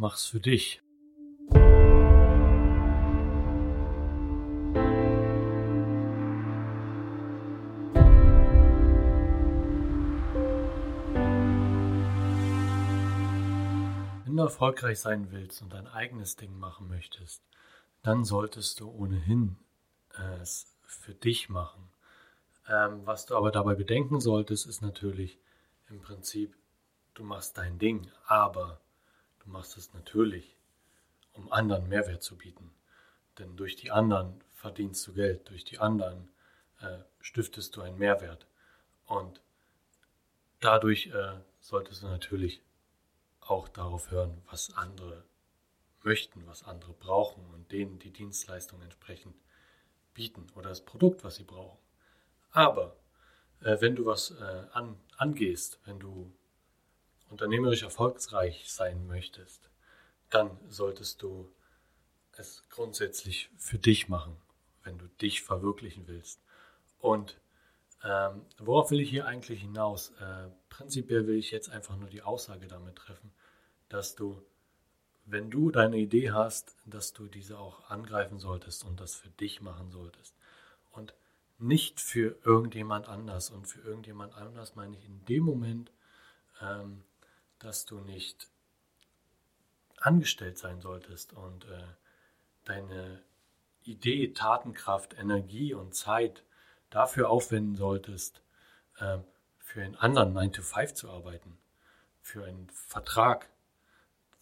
Mach's für dich. Wenn du erfolgreich sein willst und dein eigenes Ding machen möchtest, dann solltest du ohnehin äh, es für dich machen. Ähm, was du aber dabei bedenken solltest, ist natürlich im Prinzip, du machst dein Ding, aber machst es natürlich, um anderen Mehrwert zu bieten. Denn durch die anderen verdienst du Geld, durch die anderen äh, stiftest du einen Mehrwert. Und dadurch äh, solltest du natürlich auch darauf hören, was andere möchten, was andere brauchen und denen die Dienstleistung entsprechend bieten oder das Produkt, was sie brauchen. Aber äh, wenn du was äh, an, angehst, wenn du unternehmerisch erfolgsreich sein möchtest, dann solltest du es grundsätzlich für dich machen, wenn du dich verwirklichen willst. Und ähm, worauf will ich hier eigentlich hinaus? Äh, prinzipiell will ich jetzt einfach nur die Aussage damit treffen, dass du, wenn du deine Idee hast, dass du diese auch angreifen solltest und das für dich machen solltest. Und nicht für irgendjemand anders. Und für irgendjemand anders meine ich in dem Moment, ähm, dass du nicht angestellt sein solltest und äh, deine Idee, Tatenkraft, Energie und Zeit dafür aufwenden solltest, äh, für einen anderen 9 to 5 zu arbeiten, für einen Vertrag,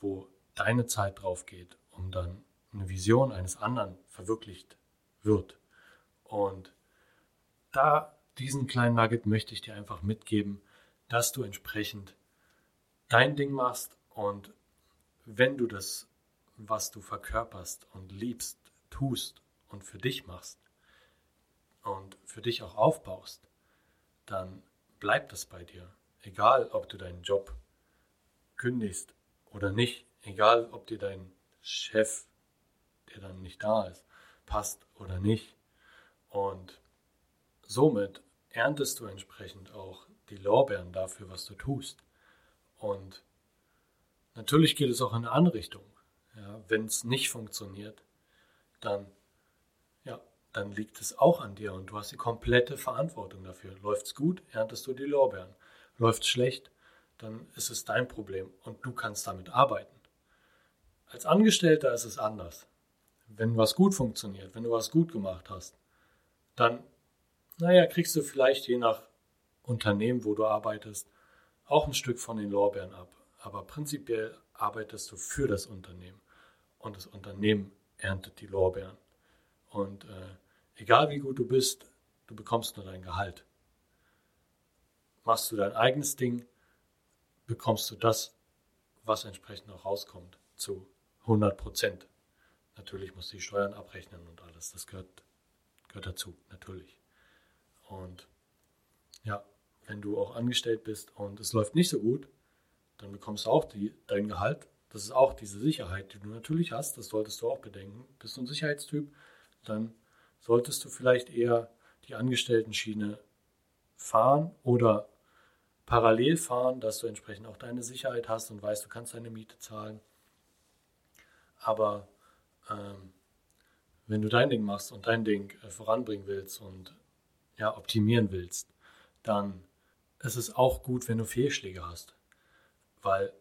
wo deine Zeit drauf geht, um dann eine Vision eines anderen verwirklicht wird. Und da diesen kleinen Nugget möchte ich dir einfach mitgeben, dass du entsprechend dein Ding machst und wenn du das, was du verkörperst und liebst, tust und für dich machst und für dich auch aufbaust, dann bleibt das bei dir. Egal, ob du deinen Job kündigst oder nicht, egal, ob dir dein Chef, der dann nicht da ist, passt oder nicht. Und somit erntest du entsprechend auch die Lorbeeren dafür, was du tust. Und natürlich geht es auch in eine andere Richtung. Ja, Wenn es nicht funktioniert, dann, ja, dann liegt es auch an dir und du hast die komplette Verantwortung dafür. Läuft es gut, erntest du die Lorbeeren. Läuft es schlecht, dann ist es dein Problem und du kannst damit arbeiten. Als Angestellter ist es anders. Wenn was gut funktioniert, wenn du was gut gemacht hast, dann, naja, kriegst du vielleicht je nach Unternehmen, wo du arbeitest, auch ein Stück von den Lorbeeren ab. Aber prinzipiell arbeitest du für das Unternehmen und das Unternehmen erntet die Lorbeeren. Und äh, egal wie gut du bist, du bekommst nur dein Gehalt. Machst du dein eigenes Ding, bekommst du das, was entsprechend auch rauskommt, zu 100 Prozent. Natürlich musst du die Steuern abrechnen und alles. Das gehört, gehört dazu, natürlich. Und ja, wenn du auch angestellt bist und es läuft nicht so gut, dann bekommst du auch die, dein Gehalt. Das ist auch diese Sicherheit, die du natürlich hast. Das solltest du auch bedenken. Bist du ein Sicherheitstyp, dann solltest du vielleicht eher die Angestellten-Schiene fahren oder parallel fahren, dass du entsprechend auch deine Sicherheit hast und weißt, du kannst deine Miete zahlen. Aber ähm, wenn du dein Ding machst und dein Ding äh, voranbringen willst und ja, optimieren willst, dann ist es auch gut, wenn du Fehlschläge hast, weil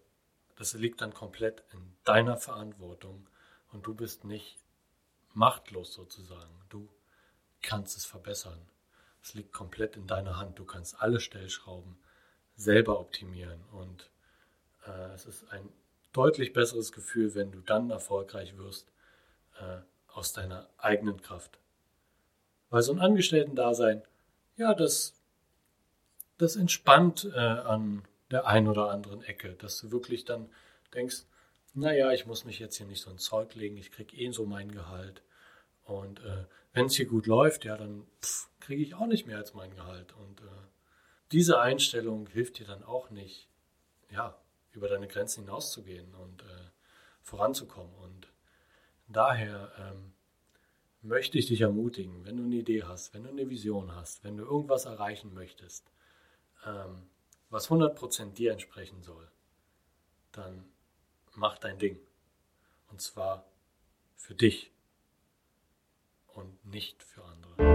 das liegt dann komplett in deiner Verantwortung und du bist nicht machtlos sozusagen. Du kannst es verbessern. Es liegt komplett in deiner Hand. Du kannst alle Stellschrauben selber optimieren und äh, es ist ein deutlich besseres Gefühl, wenn du dann erfolgreich wirst äh, aus deiner eigenen Kraft. Weil so ein Angestellten-Dasein, ja, das das entspannt äh, an der einen oder anderen Ecke, dass du wirklich dann denkst, naja, ich muss mich jetzt hier nicht so ein Zeug legen, ich kriege eh so mein Gehalt. Und äh, wenn es hier gut läuft, ja, dann kriege ich auch nicht mehr als mein Gehalt. Und äh, diese Einstellung hilft dir dann auch nicht, ja, über deine Grenzen hinauszugehen und äh, voranzukommen. Und daher ähm, möchte ich dich ermutigen, wenn du eine Idee hast, wenn du eine Vision hast, wenn du irgendwas erreichen möchtest, ähm, was 100% dir entsprechen soll, dann mach dein Ding. Und zwar für dich und nicht für andere.